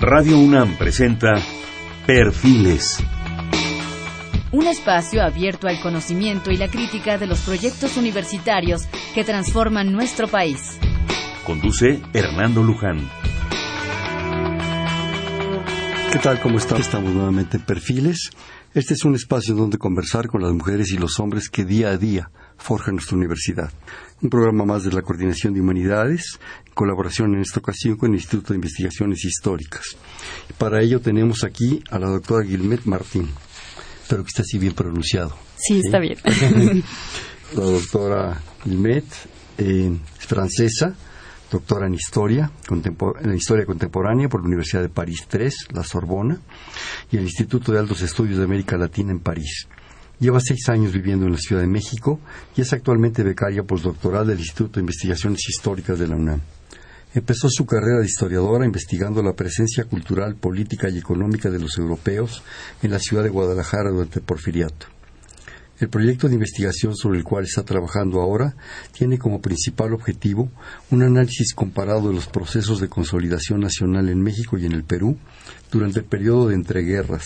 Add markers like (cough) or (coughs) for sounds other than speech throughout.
Radio UNAM presenta Perfiles. Un espacio abierto al conocimiento y la crítica de los proyectos universitarios que transforman nuestro país. Conduce Hernando Luján. ¿Qué tal? ¿Cómo están? Estamos nuevamente en Perfiles. Este es un espacio donde conversar con las mujeres y los hombres que día a día forjan nuestra universidad. Un programa más de la Coordinación de Humanidades, en colaboración en esta ocasión con el Instituto de Investigaciones Históricas. Para ello tenemos aquí a la doctora Guilmet Martín. Espero que esté así bien pronunciado. Sí, está bien. (laughs) la doctora Guilmet eh, es francesa, doctora en historia, en historia contemporánea por la Universidad de París III, la Sorbona, y el Instituto de Altos Estudios de América Latina en París. Lleva seis años viviendo en la Ciudad de México y es actualmente becaria postdoctoral del Instituto de Investigaciones Históricas de la UNAM. Empezó su carrera de historiadora investigando la presencia cultural, política y económica de los europeos en la ciudad de Guadalajara durante el Porfiriato. El proyecto de investigación sobre el cual está trabajando ahora tiene como principal objetivo un análisis comparado de los procesos de consolidación nacional en México y en el Perú durante el periodo de entreguerras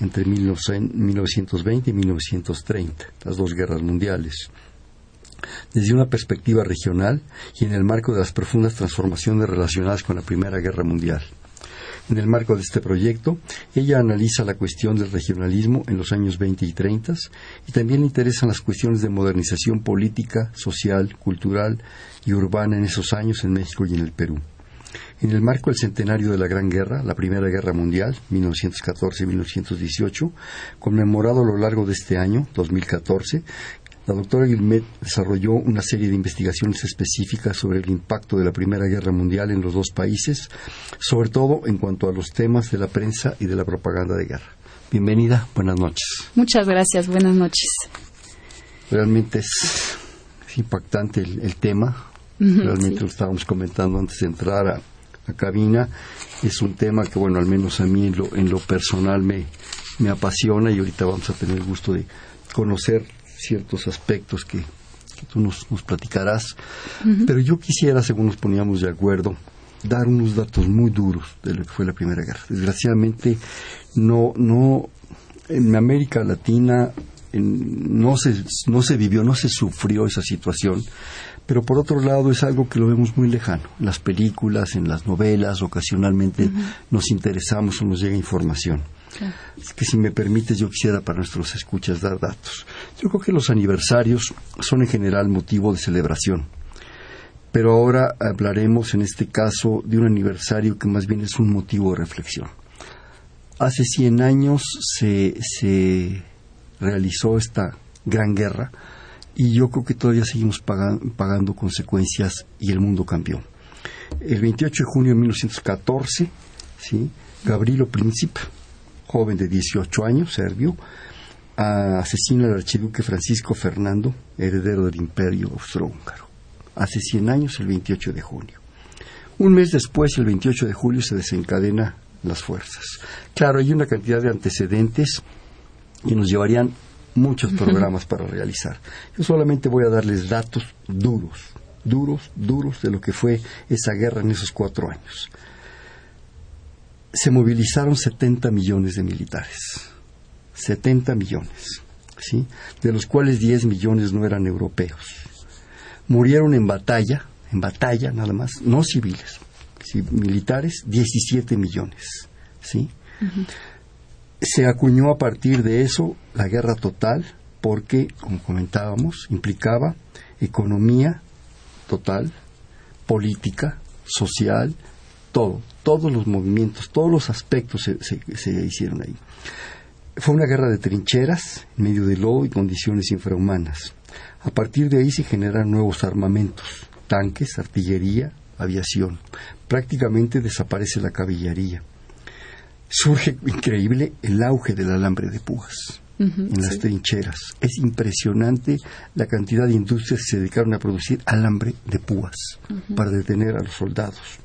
entre 1920 y 1930, las dos guerras mundiales desde una perspectiva regional y en el marco de las profundas transformaciones relacionadas con la Primera Guerra Mundial. En el marco de este proyecto, ella analiza la cuestión del regionalismo en los años 20 y 30 y también le interesan las cuestiones de modernización política, social, cultural y urbana en esos años en México y en el Perú. En el marco del centenario de la Gran Guerra, la Primera Guerra Mundial, 1914-1918, conmemorado a lo largo de este año, 2014, la doctora Guilmet desarrolló una serie de investigaciones específicas sobre el impacto de la Primera Guerra Mundial en los dos países, sobre todo en cuanto a los temas de la prensa y de la propaganda de guerra. Bienvenida, buenas noches. Muchas gracias, buenas noches. Realmente es, impactante el, tema. Realmente lo estábamos comentando antes de entrar a la cabina. Es un tema que, bueno, al menos a mí en lo, en lo personal me, me apasiona y ahorita vamos a tener el gusto de conocer ciertos aspectos que, tú nos, platicarás. Pero yo quisiera, según nos poníamos de acuerdo, dar unos datos muy duros de lo que fue la Primera Guerra. Desgraciadamente, no, no, en América Latina no, se, no se vivió, no se sufrió esa situación, pero por otro lado es algo que lo vemos muy lejano. En las películas, en las novelas, ocasionalmente nos interesamos o nos llega información. Que si me permites, yo quisiera para nuestros escuchas dar datos. Yo creo que los aniversarios son en general motivo de celebración. Pero ahora hablaremos en este caso de un aniversario que más bien es un motivo de reflexión. Hace 100 años se, se realizó esta gran guerra y yo creo que todavía seguimos pagando, pagando consecuencias y el mundo cambió. El 28 de junio de 1914, ¿sí? Gabrielo Príncipe, joven de 18 años, serbio, asesina al archiduque Francisco Fernando, heredero del imperio austrohúngaro. Hace 100 años, el 28 de junio. Un mes después, el 28 de julio, se desencadena las fuerzas. Claro, hay una cantidad de antecedentes y nos llevarían muchos programas para realizar. Yo solamente voy a darles datos duros, duros, duros de lo que fue esa guerra en esos cuatro años se movilizaron 70 millones de militares. 70 millones, ¿sí? De los cuales 10 millones no eran europeos. Murieron en batalla, en batalla nada más, no civiles, militares, 17 millones, ¿sí? Se acuñó a partir de eso la guerra total porque, como comentábamos, implicaba economía total, política, social, todo, todos los movimientos, todos los aspectos se, hicieron ahí. Fue una guerra de trincheras, en medio de lodo y condiciones infrahumanas. A partir de ahí se generan nuevos armamentos, tanques, artillería, aviación. Prácticamente desaparece la caballería. Surge increíble el auge del alambre de púas en las trincheras. Es impresionante la cantidad de industrias que se dedicaron a producir alambre de púas para detener a los soldados.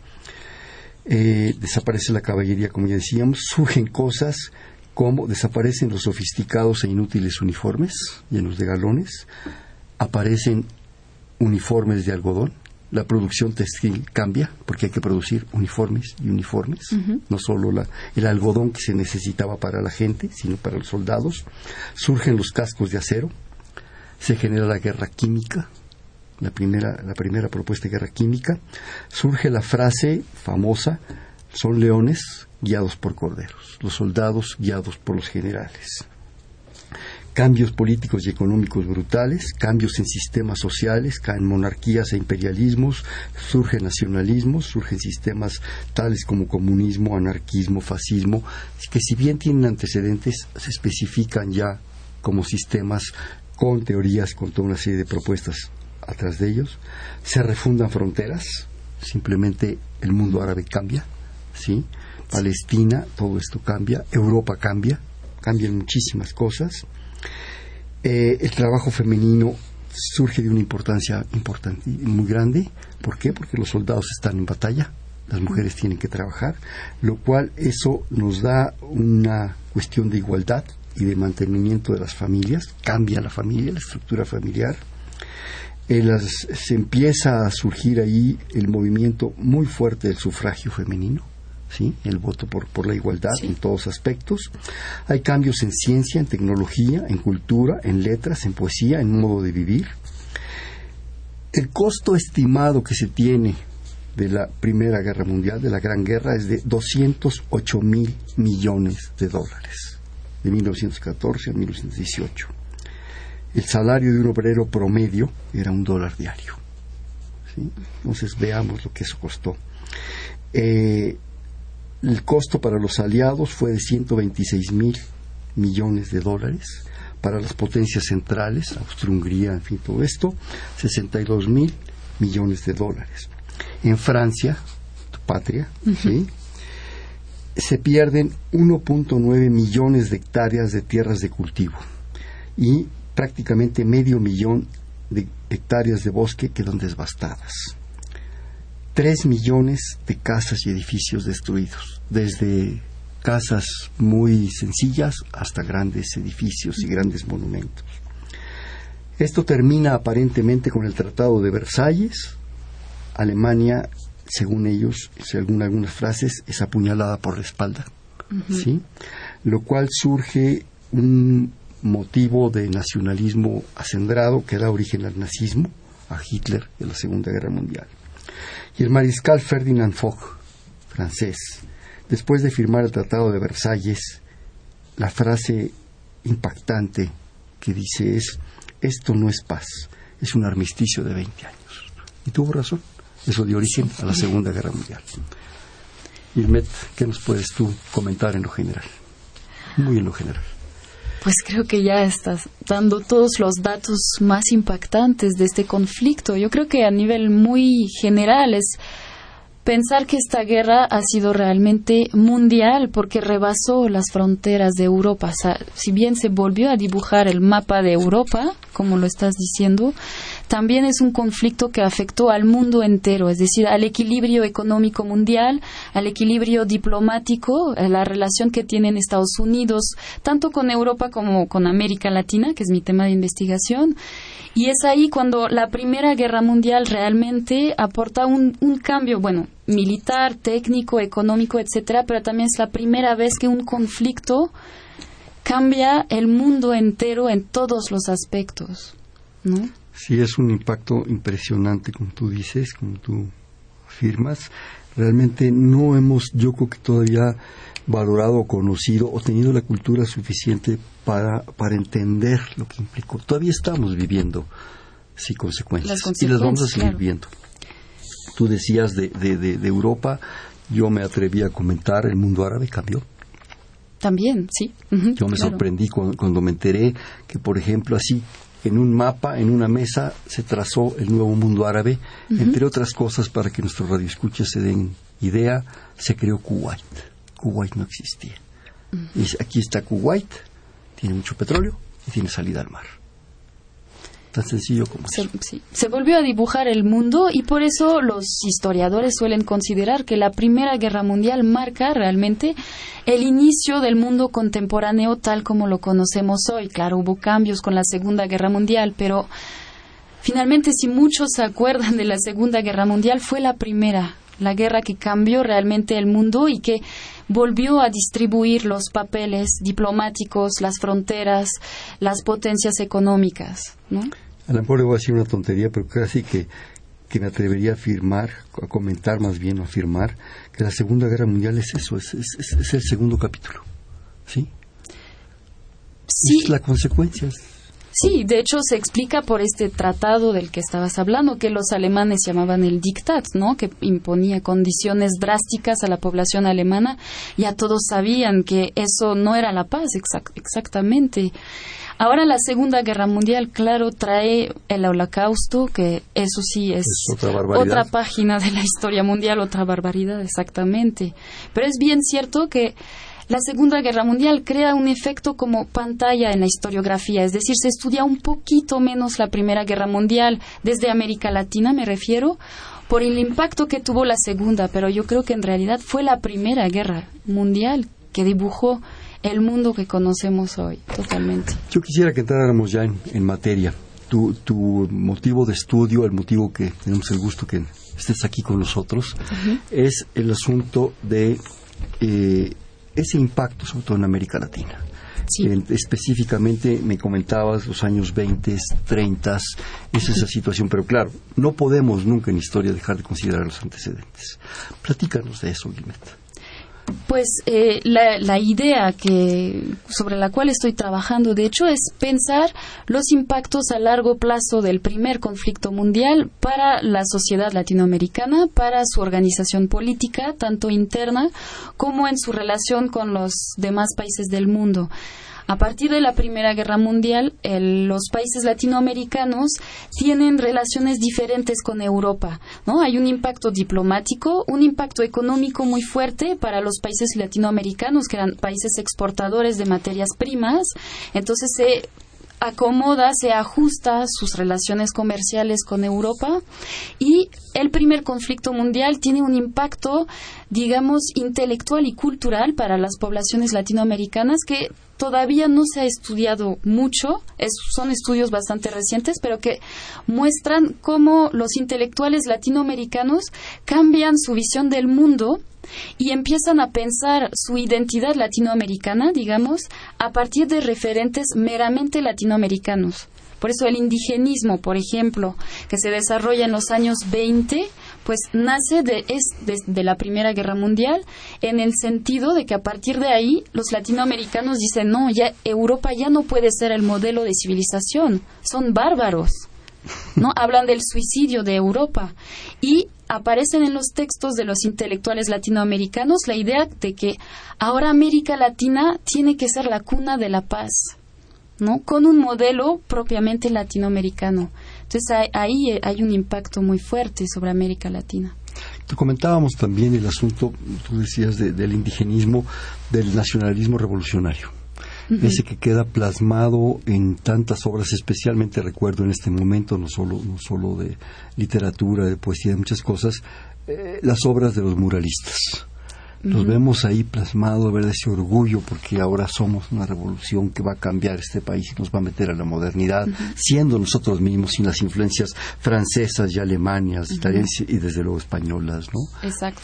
Eh, desaparece la caballería, como ya decíamos, surgen cosas como desaparecen los sofisticados e inútiles uniformes llenos de galones, aparecen uniformes de algodón, la producción textil cambia porque hay que producir uniformes y uniformes, no solo la, el algodón que se necesitaba para la gente, sino para los soldados. Surgen los cascos de acero, se genera la guerra química, la primera, la primera propuesta de guerra química. Surge la frase famosa, son leones guiados por corderos, los soldados guiados por los generales cambios políticos y económicos brutales, cambios en sistemas sociales, caen monarquías e imperialismos, surgen nacionalismos, surgen sistemas tales como comunismo, anarquismo, fascismo, que si bien tienen antecedentes, se especifican ya como sistemas con teorías, con toda una serie de propuestas atrás de ellos, se refundan fronteras, simplemente el mundo árabe cambia, ¿sí? Palestina, todo esto cambia, Europa cambia, cambian muchísimas cosas, eh, el trabajo femenino surge de una importancia importante, muy grande. ¿Por qué? Porque los soldados están en batalla, las mujeres tienen que trabajar, lo cual eso nos da una cuestión de igualdad y de mantenimiento de las familias, cambia la familia, la estructura familiar. Eh, se empieza a surgir ahí el movimiento muy fuerte del sufragio femenino, ¿sí? el voto por, por la igualdad en todos aspectos. Hay cambios en ciencia, en tecnología, en cultura, en letras, en poesía, en modo de vivir. El costo estimado que se tiene de la Primera Guerra Mundial, de la Gran Guerra, es de 208 mil millones de dólares, de 1914 a 1918. El salario de un obrero promedio era un dólar diario. Entonces veamos lo que eso costó. Eh, el costo para los aliados fue de 126 mil millones de dólares. Para las potencias centrales, Austria-Hungría, en fin, todo esto, 62 mil millones de dólares. En Francia, tu patria, se pierden 1.9 millones de hectáreas de tierras de cultivo y prácticamente medio millón de hectáreas de bosque quedan devastadas. Tres millones de casas y edificios destruidos, desde casas muy sencillas hasta grandes edificios y grandes monumentos. Esto termina aparentemente con el Tratado de Versalles. Alemania, según ellos, según algunas frases, es apuñalada por la espalda, ¿sí? Lo cual surge un motivo de nacionalismo acendrado que da origen al nazismo, a Hitler en la Segunda Guerra Mundial. Y el mariscal Ferdinand Foch, francés, después de firmar el Tratado de Versalles, la frase impactante que dice es, esto no es paz, es un armisticio de 20 años. Y tuvo razón, eso dio origen a la Segunda Guerra Mundial. Irmet, ¿qué nos puedes tú comentar en lo general? Muy en lo general. Pues creo que ya estás dando todos los datos más impactantes de este conflicto. Yo creo que a nivel muy general es pensar que esta guerra ha sido realmente mundial porque rebasó las fronteras de Europa. si bien se volvió a dibujar el mapa de Europa, como lo estás diciendo, también es un conflicto que afectó al mundo entero, es decir, al equilibrio económico mundial, al equilibrio diplomático, a la relación que tienen Estados Unidos, tanto con Europa como con América Latina, que es mi tema de investigación. Y es ahí cuando la Primera Guerra Mundial realmente aporta un, un cambio, bueno, militar, técnico, económico, etcétera, pero también es la primera vez que un conflicto cambia el mundo entero en todos los aspectos, ¿no? Sí es un impacto impresionante, como tú dices, como tú afirmas. Realmente no hemos, yo creo que todavía valorado o conocido o tenido la cultura suficiente para, para entender lo que implicó. Todavía estamos viviendo sí, consecuencias, y las vamos a seguir viendo. Tú decías de, de, de, Europa, yo me atreví a comentar, el mundo árabe cambió. También, sí. yo me sorprendí cuando, cuando, me enteré que, por ejemplo, así en un mapa, en una mesa, se trazó el nuevo mundo árabe. Entre otras cosas, para que nuestros radioescuchas se den idea, se creó Kuwait. Kuwait no existía. y aquí está Kuwait, tiene mucho petróleo y tiene salida al mar. Tan sencillo como se, Se volvió a dibujar el mundo y por eso los historiadores suelen considerar que la Primera Guerra Mundial marca realmente el inicio del mundo contemporáneo tal como lo conocemos hoy. Claro, hubo cambios con la Segunda Guerra Mundial, pero finalmente, si muchos se acuerdan de la Segunda Guerra Mundial, fue la primera, la guerra que cambió realmente el mundo y que volvió a distribuir los papeles diplomáticos, las fronteras, las potencias económicas. ¿no? A lo mejor le voy a decir una tontería, pero casi que, que me atrevería a afirmar, a comentar más bien, o afirmar, que la Segunda Guerra Mundial es eso, es, es, el segundo capítulo. ¿Sí? Sí. Es la consecuencia. Sí, de hecho se explica por este tratado del que estabas hablando, que los alemanes llamaban el diktat, ¿no? Que imponía condiciones drásticas a la población alemana. Ya todos sabían que eso no era la paz, exactamente. Ahora la Segunda Guerra Mundial, claro, trae el holocausto, que eso sí es, otra página de la historia mundial, otra barbaridad, exactamente. Pero es bien cierto que la Segunda Guerra Mundial crea un efecto como pantalla en la historiografía, es decir, se estudia un poquito menos la Primera Guerra Mundial, desde América Latina me refiero, por el impacto que tuvo la Segunda, pero yo creo que en realidad fue la Primera Guerra Mundial que dibujó el mundo que conocemos hoy, totalmente. Yo quisiera que entráramos ya en, materia. Tu, tu, motivo de estudio, el motivo que tenemos el gusto que estés aquí con nosotros, es el asunto de eh, ese impacto, sobre todo en América Latina. específicamente me comentabas los años 20, 30, es esa situación, pero claro, no podemos nunca en historia dejar de considerar los antecedentes. Platícanos de eso, Guilmeta. Pues eh, la, la, idea que, sobre la cual estoy trabajando, de hecho, es pensar los impactos a largo plazo del primer conflicto mundial para la sociedad latinoamericana, para su organización política, tanto interna como en su relación con los demás países del mundo. A partir de la Primera Guerra Mundial, los países latinoamericanos tienen relaciones diferentes con Europa, ¿no? Hay un impacto diplomático, un impacto económico muy fuerte para los países latinoamericanos, que eran países exportadores de materias primas. Entonces se acomoda, se ajusta sus relaciones comerciales con Europa y el primer conflicto mundial tiene un impacto, digamos, intelectual y cultural para las poblaciones latinoamericanas que todavía no se ha estudiado mucho, son estudios bastante recientes, pero que muestran cómo los intelectuales latinoamericanos cambian su visión del mundo y empiezan a pensar su identidad latinoamericana, digamos, a partir de referentes meramente latinoamericanos. Por eso el indigenismo, por ejemplo, que se desarrolla en los años 20, pues nace de, de, la Primera Guerra Mundial en el sentido de que a partir de ahí los latinoamericanos dicen, no, ya Europa ya no puede ser el modelo de civilización, son bárbaros. ¿no? (laughs) Hablan del suicidio de Europa y aparecen en los textos de los intelectuales latinoamericanos la idea de que ahora América Latina tiene que ser la cuna de la paz, ¿no? Con un modelo propiamente latinoamericano. Entonces ahí hay un impacto muy fuerte sobre América Latina. Te comentábamos también el asunto, tú decías, del indigenismo, del nacionalismo revolucionario ese que queda plasmado en tantas obras, especialmente recuerdo en este momento, no solo, no solo de literatura, de poesía, de muchas cosas, eh, las obras de los muralistas. Los vemos ahí plasmado, ver ese orgullo, porque ahora somos una revolución que va a cambiar este país y nos va a meter a la modernidad, siendo nosotros mismos sin las influencias francesas y alemanas, italianas y desde luego españolas, ¿no? Exacto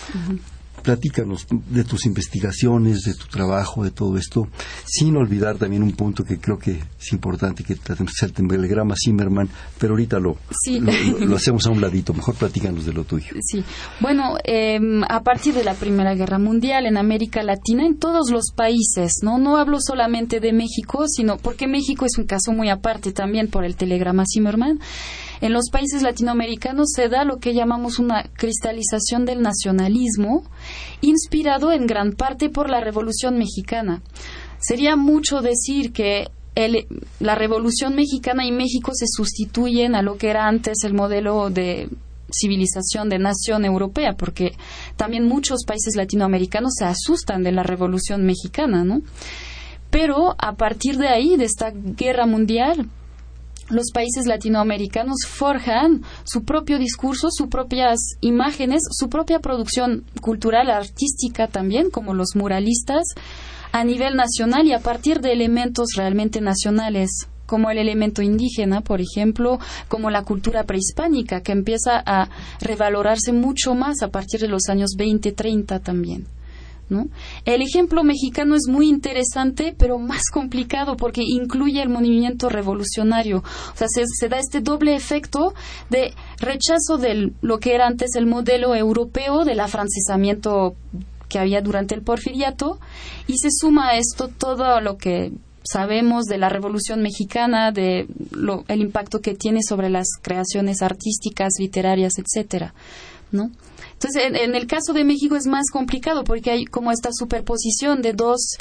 platícanos de tus investigaciones, de tu trabajo, de todo esto, sin olvidar también un punto que creo que es importante, que es el telegrama Zimmerman, pero ahorita lo, lo, hacemos a un ladito. Mejor platícanos de lo tuyo. Sí, bueno, em, a partir de la Primera Guerra Mundial en América Latina, en todos los países, ¿no? No hablo solamente de México, sino porque México es un caso muy aparte también por el telegrama Zimmerman. En los países latinoamericanos se da lo que llamamos una cristalización del nacionalismo, inspirado en gran parte por la Revolución Mexicana. Sería mucho decir que la Revolución Mexicana y México se sustituyen a lo que era antes el modelo de civilización de nación europea, porque también muchos países latinoamericanos se asustan de la Revolución Mexicana, ¿no? Pero a partir de ahí, de esta guerra mundial, los países latinoamericanos forjan su propio discurso, sus propias imágenes, su propia producción cultural, artística también, como los muralistas, a nivel nacional y a partir de elementos realmente nacionales como el elemento indígena, por ejemplo, como la cultura prehispánica, que empieza a revalorarse mucho más a partir de los años 20, 30 también. ¿No? El ejemplo mexicano es muy interesante, pero más complicado porque incluye el movimiento revolucionario. O sea, se, da este doble efecto de rechazo de lo que era antes el modelo europeo del afrancesamiento que había durante el porfiriato y se suma a esto todo lo que sabemos de la Revolución Mexicana, de el impacto que tiene sobre las creaciones artísticas, literarias, etcétera, ¿no? Entonces, en, el caso de México es más complicado porque hay como esta superposición de dos,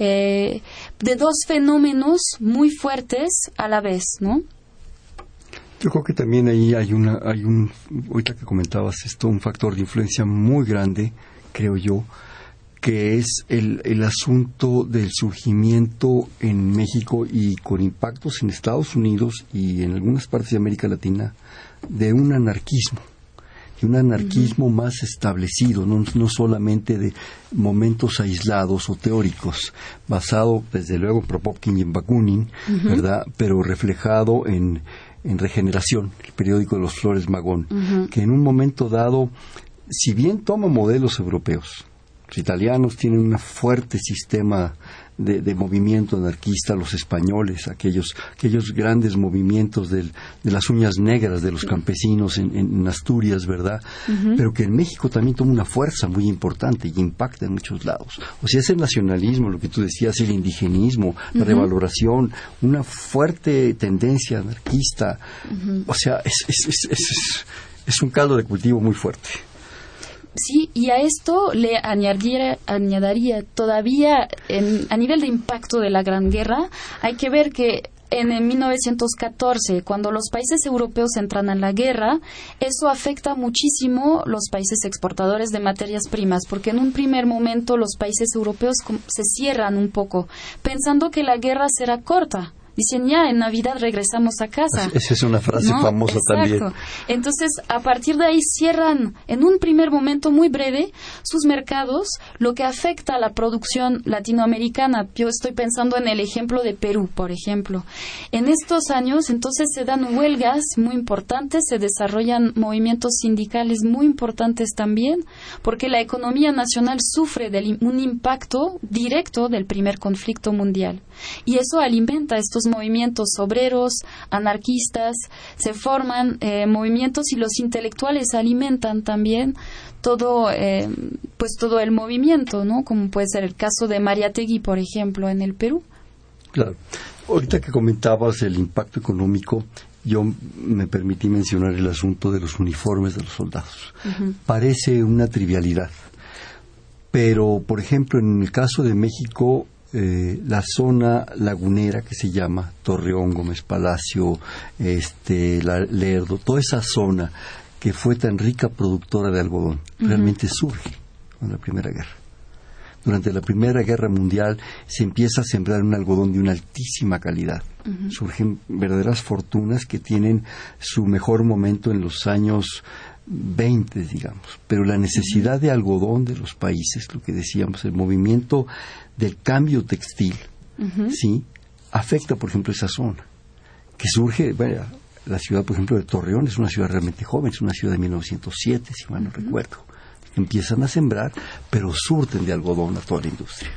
eh, de dos fenómenos muy fuertes a la vez, ¿no? Yo creo que también ahí hay una, hay un, ahorita que comentabas esto, un factor de influencia muy grande, creo yo, que es el, el asunto del surgimiento en México y con impactos en Estados Unidos y en algunas partes de América Latina de un anarquismo un anarquismo más establecido, no, no, solamente de momentos aislados o teóricos, basado desde luego en Propopkin y en Bakunin, ¿verdad? Pero reflejado en, en Regeneración, el periódico de los Flores Magón, que en un momento dado, si bien toma modelos europeos, los italianos tienen un fuerte sistema de, movimiento anarquista, los españoles, aquellos, aquellos grandes movimientos de las uñas negras de los campesinos en, Asturias, ¿verdad? Pero que en México también toma una fuerza muy importante y impacta en muchos lados. O sea, es el nacionalismo, lo que tú decías, el indigenismo, la revaloración, una fuerte tendencia anarquista. O sea, es, es un caldo de cultivo muy fuerte. Sí, y a esto le añadiría, todavía a nivel de impacto de la Gran Guerra, hay que ver que en 1914, cuando los países europeos entran en la guerra, eso afecta muchísimo los países exportadores de materias primas, porque en un primer momento los países europeos se cierran un poco, pensando que la guerra será corta dicen ya en Navidad regresamos a casa. Esa es una frase famosa también. Entonces, a partir de ahí cierran en un primer momento muy breve sus mercados, lo que afecta a la producción latinoamericana. Yo estoy pensando en el ejemplo de Perú, por ejemplo. En estos años, entonces se dan huelgas muy importantes, se desarrollan movimientos sindicales muy importantes también, porque la economía nacional sufre de un impacto directo del primer conflicto mundial. Y eso alimenta estos movimientos obreros, anarquistas, se forman eh, movimientos y los intelectuales alimentan también todo, eh, pues todo el movimiento, ¿no? Como puede ser el caso de Mariategui, por ejemplo, en el Perú. Claro. Ahorita que comentabas el impacto económico, yo me permití mencionar el asunto de los uniformes de los soldados. Parece una trivialidad, pero por ejemplo en el caso de México eh, la zona lagunera que se llama Torreón, Gómez Palacio, este, la, Lerdo, toda esa zona que fue tan rica productora de algodón, realmente surge con la Primera Guerra. Durante la Primera Guerra Mundial se empieza a sembrar un algodón de una altísima calidad. Surgen verdaderas fortunas que tienen su mejor momento en los años 20, digamos. Pero la necesidad de algodón de los países, lo que decíamos, el movimiento del cambio textil, ¿sí? Afecta, por ejemplo, esa zona, que surge, bueno, la ciudad, por ejemplo, de Torreón es una ciudad realmente joven, es una ciudad de 1907, si mal no recuerdo. Empiezan a sembrar, pero surten de algodón a toda la industria.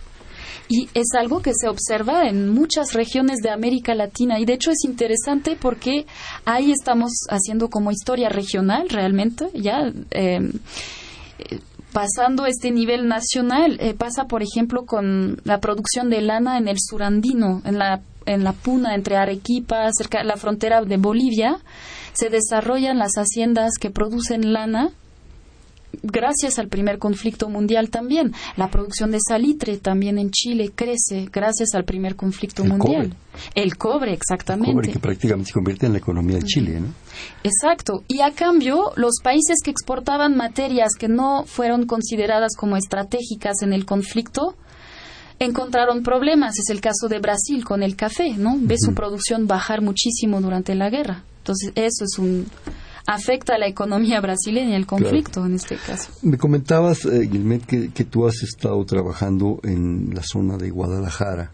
Y es algo que se observa en muchas regiones de América Latina y de hecho es interesante porque ahí estamos haciendo como historia regional realmente, ya. Eh, pasando este nivel nacional, eh, pasa por ejemplo con la producción de lana en el surandino, en la, en la puna entre Arequipa, cerca de la frontera de Bolivia, se desarrollan las haciendas que producen lana gracias al primer conflicto mundial también. La producción de salitre también en Chile crece gracias al primer conflicto mundial. El cobre, exactamente. El cobre que prácticamente se convierte en la economía de Chile, ¿no? Exacto. Y a cambio, los países que exportaban materias que no fueron consideradas como estratégicas en el conflicto, encontraron problemas. Es el caso de Brasil con el café, ¿no? Ve su producción bajar muchísimo durante la guerra. Entonces, eso es un, afecta a la economía brasileña el conflicto en este caso. Me comentabas, eh, Gilmet, que, tú has estado trabajando en la zona de Guadalajara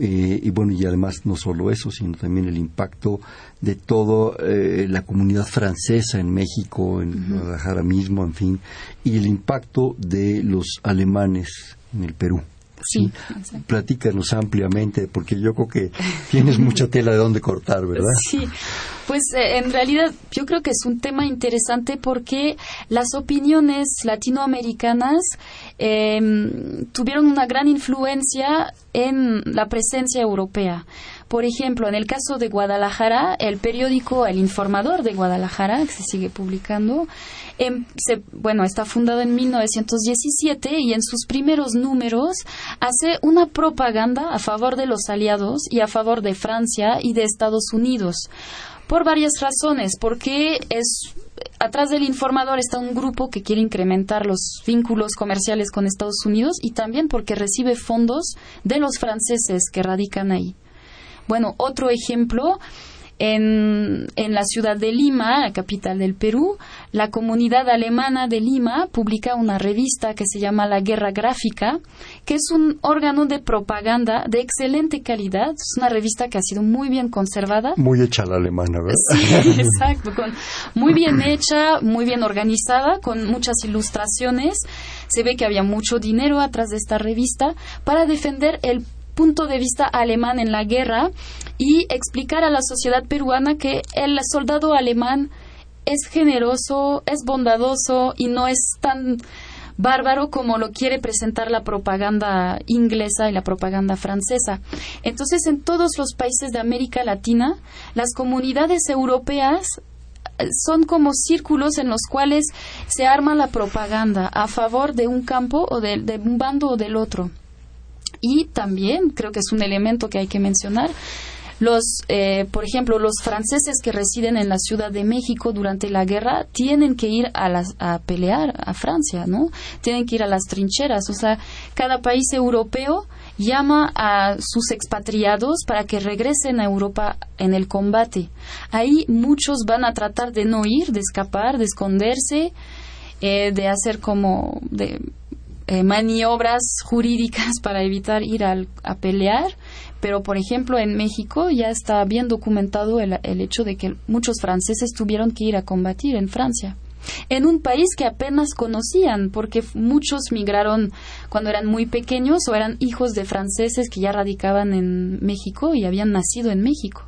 Eh, y bueno, y además no solo eso, sino también el impacto de toda eh, la comunidad francesa en México, en Guadalajara mismo, en fin, y el impacto de los alemanes en el Perú. Sí, Platícanos ampliamente, porque yo creo que tienes mucha tela de dónde cortar, ¿verdad? Sí, pues eh, en realidad yo creo que es un tema interesante porque las opiniones latinoamericanas em, tuvieron una gran influencia en la presencia europea. Por ejemplo, en el caso de Guadalajara, el periódico El Informador de Guadalajara, que se sigue publicando, em, bueno, está fundado en 1917 y en sus primeros números hace una propaganda a favor de los aliados y a favor de Francia y de Estados Unidos. Por varias razones, porque es atrás del informador está un grupo que quiere incrementar los vínculos comerciales con Estados Unidos y también porque recibe fondos de los franceses que radican ahí. Bueno, otro ejemplo, en, en, la ciudad de Lima, la capital del Perú, la comunidad alemana de Lima publica una revista que se llama La Guerra Gráfica, que es un órgano de propaganda de excelente calidad. Es una revista que ha sido muy bien conservada. Muy hecha la alemana, ¿verdad? Sí, exacto. muy bien hecha, muy bien organizada, con muchas ilustraciones. Se ve que había mucho dinero atrás de esta revista para defender el punto de vista alemán en la guerra y explicar a la sociedad peruana que el soldado alemán es generoso, es bondadoso y no es tan bárbaro como lo quiere presentar la propaganda inglesa y la propaganda francesa. Entonces, en todos los países de América Latina, las comunidades europeas eh, son como círculos en los cuales se arma la propaganda a favor de un campo o de, de un bando o del otro. Y también creo que es un elemento que hay que mencionar. Los, eh, por ejemplo, los franceses que residen en la Ciudad de México durante la guerra tienen que ir a, las, a pelear a Francia, ¿no? Tienen que ir a las trincheras. O sea, cada país europeo llama a sus expatriados para que regresen a Europa en el combate. Ahí muchos van a tratar de no ir, de escapar, de esconderse, eh, de hacer como de eh, maniobras jurídicas para evitar ir al, a pelear, pero por ejemplo en México ya está bien documentado el, el hecho de que muchos franceses tuvieron que ir a combatir en Francia en un país que apenas conocían, porque muchos migraron cuando eran muy pequeños o eran hijos de franceses que ya radicaban en México y habían nacido en México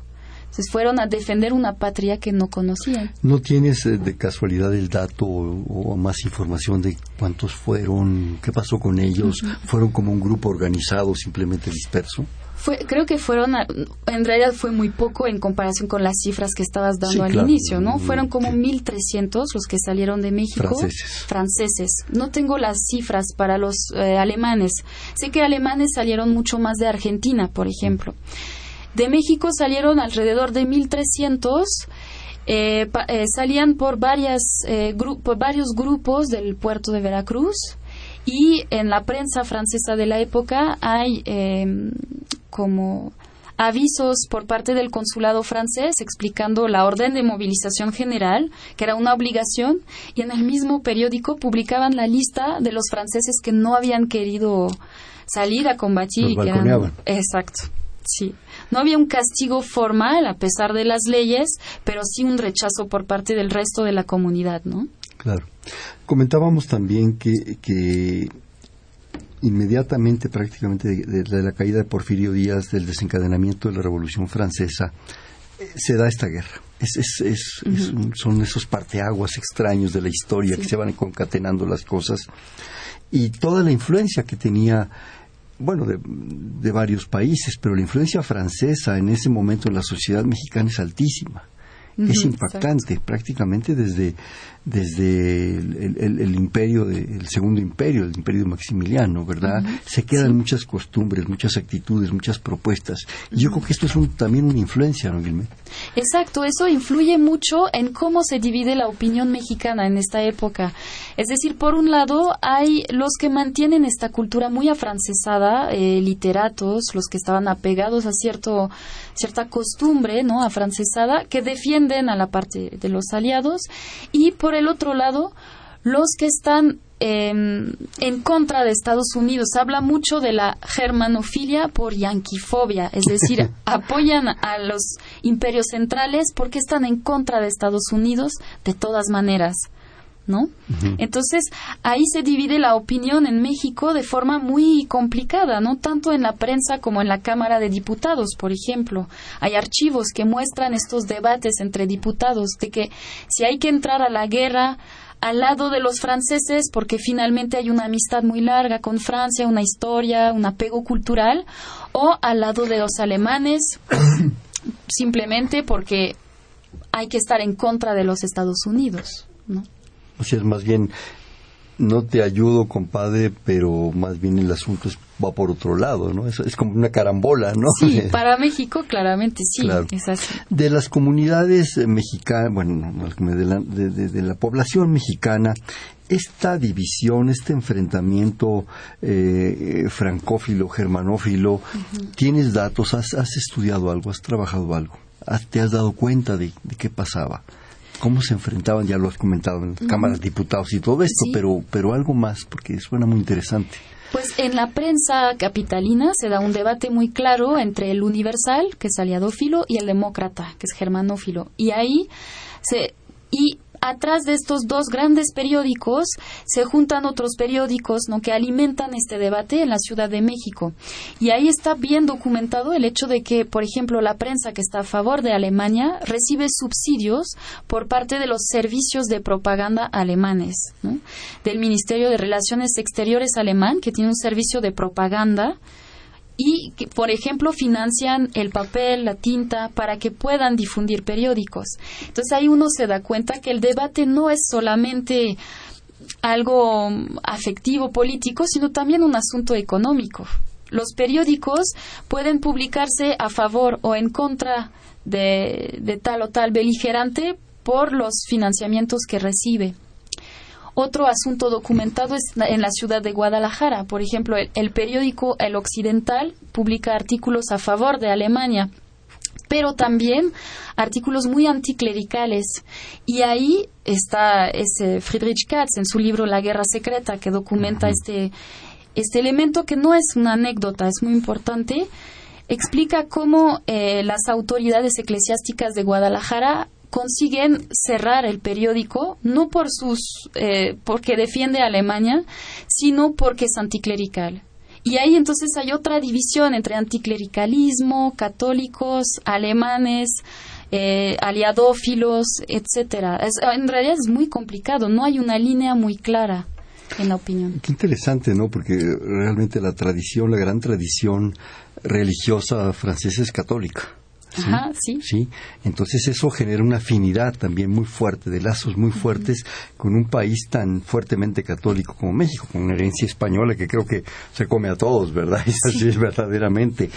fueron a defender una patria que no conocían. ¿No tienes eh, de casualidad el dato o, más información de cuántos fueron, qué pasó con ellos? ¿Fueron como un grupo organizado, simplemente disperso? Fue, creo que fueron, en realidad fue muy poco en comparación con las cifras que estabas dando al inicio, ¿no? Fueron como 1.300 los que salieron de México. Franceses. Franceses. No tengo las cifras para los eh, alemanes. Sé que alemanes salieron mucho más de Argentina, por ejemplo. De México salieron alrededor de 1.300. Eh, eh, salían por, varias, eh, por varios grupos del puerto de Veracruz y en la prensa francesa de la época hay em, como avisos por parte del consulado francés explicando la orden de movilización general, que era una obligación, y en el mismo periódico publicaban la lista de los franceses que no habían querido salir a combatir. que exacto, sí. No había un castigo formal a pesar de las leyes, pero sí un rechazo por parte del resto de la comunidad, ¿no? Claro. Comentábamos también que, inmediatamente prácticamente de, la caída de Porfirio Díaz, del desencadenamiento de la Revolución Francesa, eh, se da esta guerra. son esos parteaguas extraños de la historia que se van concatenando las cosas y toda la influencia que tenía bueno, de, de, varios países, pero la influencia francesa en ese momento en la sociedad mexicana es altísima. Es impactante, prácticamente desde desde el, imperio, el segundo imperio, el imperio de Maximiliano, ¿verdad? Se quedan muchas costumbres, muchas actitudes, muchas propuestas. Y yo creo que esto es también una influencia, ¿no, Guilme? Exacto, eso influye mucho en cómo se divide la opinión mexicana en esta época. Es decir, por un lado hay los que mantienen esta cultura muy afrancesada, eh, literatos, los que estaban apegados a cierto, cierta costumbre, ¿no? Afrancesada, que defienden a la parte de los aliados, y por el otro lado, los que están em, en contra de Estados Unidos. Habla mucho de la germanofilia por yanquifobia, es decir, (laughs) apoyan a los imperios centrales porque están en contra de Estados Unidos de todas maneras. ¿No? Entonces, ahí se divide la opinión en México de forma muy complicada, no tanto en la prensa como en la Cámara de Diputados, por ejemplo. Hay archivos que muestran estos debates entre diputados de que si hay que entrar a la guerra al lado de los franceses porque finalmente hay una amistad muy larga con Francia, una historia, un apego cultural, o al lado de los alemanes (coughs) simplemente porque hay que estar en contra de los Estados Unidos, ¿no? O sea, es más bien, no te ayudo, compadre, pero más bien el asunto va por otro lado, ¿no? Es, es como una carambola, ¿no? Sí, (laughs) para México claramente sí, es así. De las comunidades mexicanas, bueno, de la, de, la población mexicana, esta división, este enfrentamiento eh, francófilo, germanófilo, ¿tienes datos? ¿Has, ¿Has, estudiado algo? ¿Has trabajado algo? ¿Te has dado cuenta de qué pasaba? Cómo se enfrentaban, ya lo has comentado en las cámaras de diputados y todo esto, pero, pero algo más, porque suena muy interesante. Pues en la prensa capitalina se da un debate muy claro entre el universal, que es aliadófilo, y el demócrata, que es germanófilo. Y ahí se. Y atrás de estos dos grandes periódicos se juntan otros periódicos ¿no? que alimentan este debate en la Ciudad de México. Y ahí está bien documentado el hecho de que, por ejemplo, la prensa que está a favor de Alemania recibe subsidios por parte de los servicios de propaganda alemanes, del Ministerio de Relaciones Exteriores alemán, que tiene un servicio de propaganda y que, por ejemplo, financian el papel, la tinta, para que puedan difundir periódicos. Entonces ahí uno se da cuenta que el debate no es solamente algo afectivo, político, sino también un asunto económico. Los periódicos pueden publicarse a favor o en contra de, de tal o tal beligerante por los financiamientos que recibe. Otro asunto documentado es en la ciudad de Guadalajara. Por ejemplo, el, periódico El Occidental publica artículos a favor de Alemania pero también artículos muy anticlericales. Y ahí está ese Friedrich Katz en su libro La Guerra Secreta, que documenta este, este elemento que no es una anécdota, es muy importante. Explica cómo eh, las autoridades eclesiásticas de Guadalajara consiguen cerrar el periódico no por sus eh, porque defiende Alemania sino porque es anticlerical y ahí entonces hay otra división entre anticlericalismo católicos alemanes eh, aliadófilos etcétera en realidad es muy complicado no hay una línea muy clara en la opinión. Qué interesante, ¿no? Porque realmente la tradición, la gran tradición religiosa francesa es católica. ¿Sí? sí. Entonces eso genera una afinidad también muy fuerte, de lazos muy fuertes con un país tan fuertemente católico como México, con una herencia española que creo que se come a todos, ¿verdad? (laughs) Y así es verdaderamente.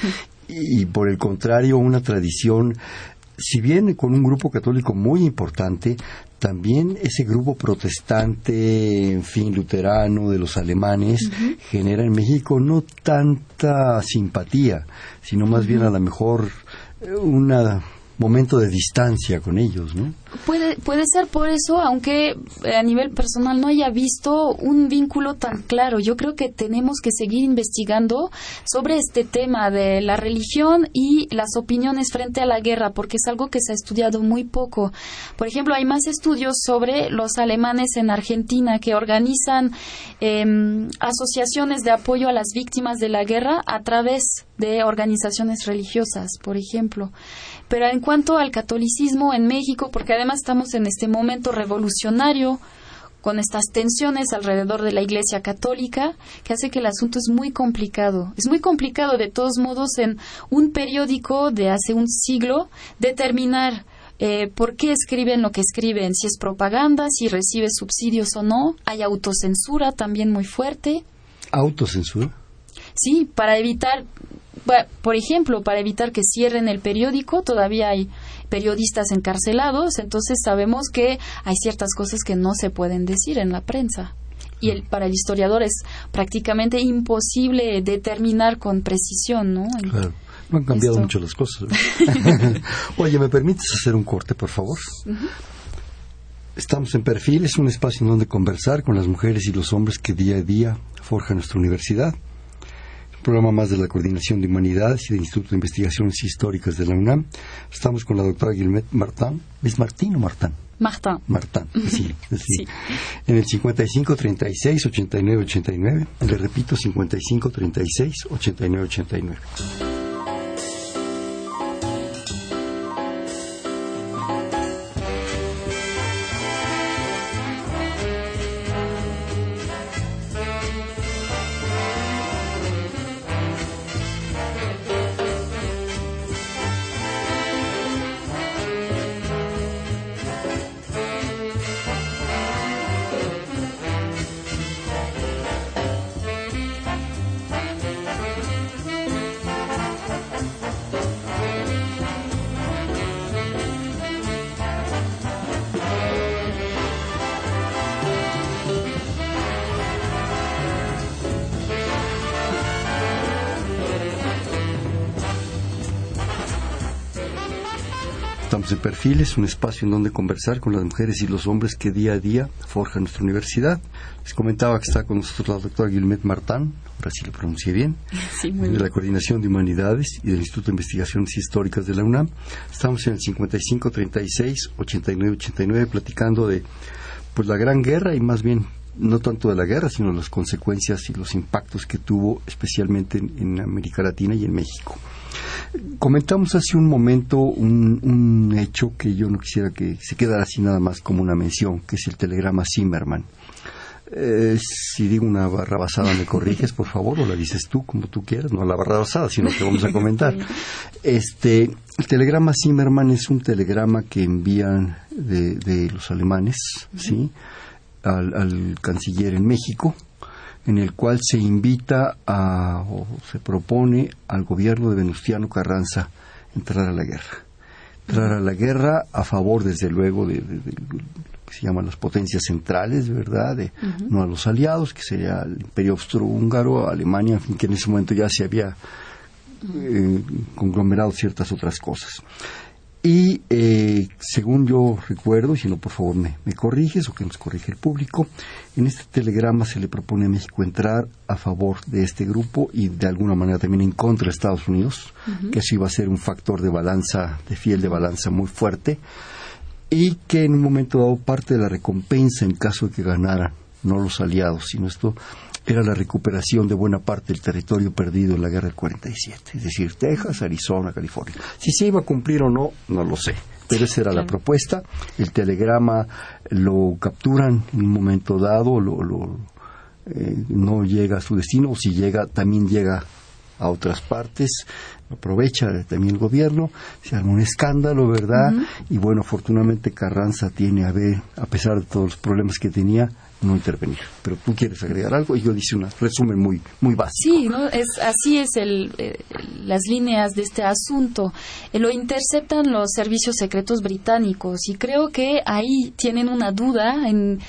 Y, por el contrario, una tradición si bien con un grupo católico muy importante, también ese grupo protestante, en fin, luterano de los alemanes, genera en México no tanta simpatía, sino más bien a lo mejor un momento de distancia con ellos, ¿no? Puede, puede ser por eso, aunque eh, a nivel personal no haya visto un vínculo tan claro. Yo creo que tenemos que seguir investigando sobre este tema de la religión y las opiniones frente a la guerra, porque es algo que se ha estudiado muy poco. Por ejemplo, hay más estudios sobre los alemanes en Argentina que organizan em, asociaciones de apoyo a las víctimas de la guerra a través de organizaciones religiosas, por ejemplo. Pero en cuanto al catolicismo en México, porque además estamos en este momento revolucionario, con estas tensiones alrededor de la Iglesia Católica, que hace que el asunto es muy complicado. Es muy complicado, de todos modos, en un periódico de hace un siglo, determinar eh, por qué escriben lo que escriben, si es propaganda, si recibe subsidios o no. Hay autocensura también muy fuerte. ¿Autocensura? Sí, para evitar por ejemplo, para evitar que cierren el periódico, todavía hay periodistas encarcelados, entonces sabemos que hay ciertas cosas que no se pueden decir en la prensa. Y el, para el historiador es prácticamente imposible determinar con precisión, ¿no? Claro. han cambiado mucho las cosas. (laughs) Oye, ¿me permites hacer un corte, por favor? Estamos en Perfil, es un espacio en donde conversar con las mujeres y los hombres que día a día forjan nuestra universidad. Programa más de la Coordinación de Humanidades y del Instituto de Investigaciones Históricas de la UNAM. Estamos con la doctora Guilmet Martán. ¿Es Martín o Martán? Martín. Martán, (laughs) sí, sí. En el 55 36 89 89. Le repito, 55 36 89 89. Estamos en Perfiles, un espacio en donde conversar con las mujeres y los hombres que día a día forjan nuestra universidad. Les comentaba que está con nosotros la doctora Guilmet Martán, ahora sí lo pronuncié bien, (laughs) de la Coordinación de Humanidades y del Instituto de Investigaciones Históricas de la UNAM. Estamos en el 55 36 89 89 platicando de pues la Gran Guerra y más bien no tanto de la guerra, sino las consecuencias y los impactos que tuvo especialmente en América Latina y en México. Comentamos hace un momento un, hecho que yo no quisiera que se quedara así nada más como una mención, que es el telegrama Zimmerman. Eh, si digo una barra basada, me corriges, por favor, o la dices tú, como tú quieras, no la barra basada, sino que vamos a comentar. (laughs) Este, el telegrama Zimmerman es un telegrama que envían de, los alemanes, ¿sí? al canciller en México, en el cual se invita a, o se propone al gobierno de Venustiano Carranza entrar a la guerra. Entrar a la guerra a favor, desde luego, de, lo que se llaman las potencias centrales, ¿verdad? De, No a los aliados, que sería el Imperio Austrohúngaro, Alemania, en fin, que en ese momento ya se había eh, conglomerado ciertas otras cosas. Y eh, según yo recuerdo, y si no por favor me, corriges o que nos corrige el público, en este telegrama se le propone a México entrar a favor de este grupo y de alguna manera también en contra de Estados Unidos, que eso iba a ser un factor de balanza, de fiel de balanza muy fuerte, y que en un momento dado parte de la recompensa en caso de que ganaran, no los aliados, sino esto era la recuperación de buena parte del territorio perdido en la guerra del 47, es decir, Texas, Arizona, California. Si se iba a cumplir o no, no lo sé, pero esa era la propuesta. El telegrama lo capturan en un momento dado, lo, eh, no llega a su destino, o si llega, también llega a otras partes, aprovecha también el gobierno, se arma un escándalo, ¿verdad? Y bueno, afortunadamente Carranza tiene a ver, a pesar de todos los problemas que tenía, no intervenir. Pero tú quieres agregar algo y yo dice un resumen muy muy básico. Sí, ¿no? es, así es el, eh, las líneas de este asunto. Eh, lo interceptan los servicios secretos británicos y creo que ahí tienen una duda en,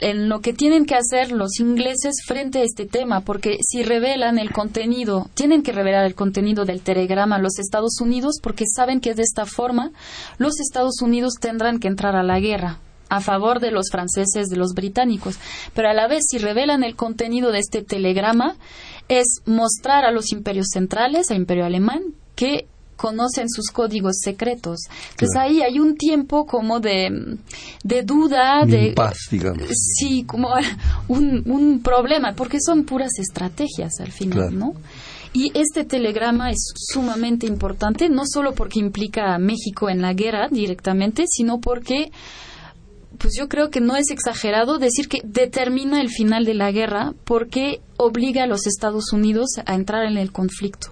en lo que tienen que hacer los ingleses frente a este tema, porque si revelan el contenido, tienen que revelar el contenido del telegrama a los Estados Unidos porque saben que de esta forma los Estados Unidos tendrán que entrar a la guerra a favor de los franceses, de los británicos. Pero a la vez, si revelan el contenido de este telegrama, es mostrar a los imperios centrales, al imperio alemán, que conocen sus códigos secretos. Entonces ahí hay un tiempo como de, de duda, de... digamos. Sí, como (laughs) un, un problema, porque son puras estrategias al final, ¿no? Y este telegrama es sumamente importante, no solo porque implica a México en la guerra directamente, sino porque pues yo creo que no es exagerado decir que determina el final de la guerra porque obliga a los Estados Unidos a entrar en el conflicto.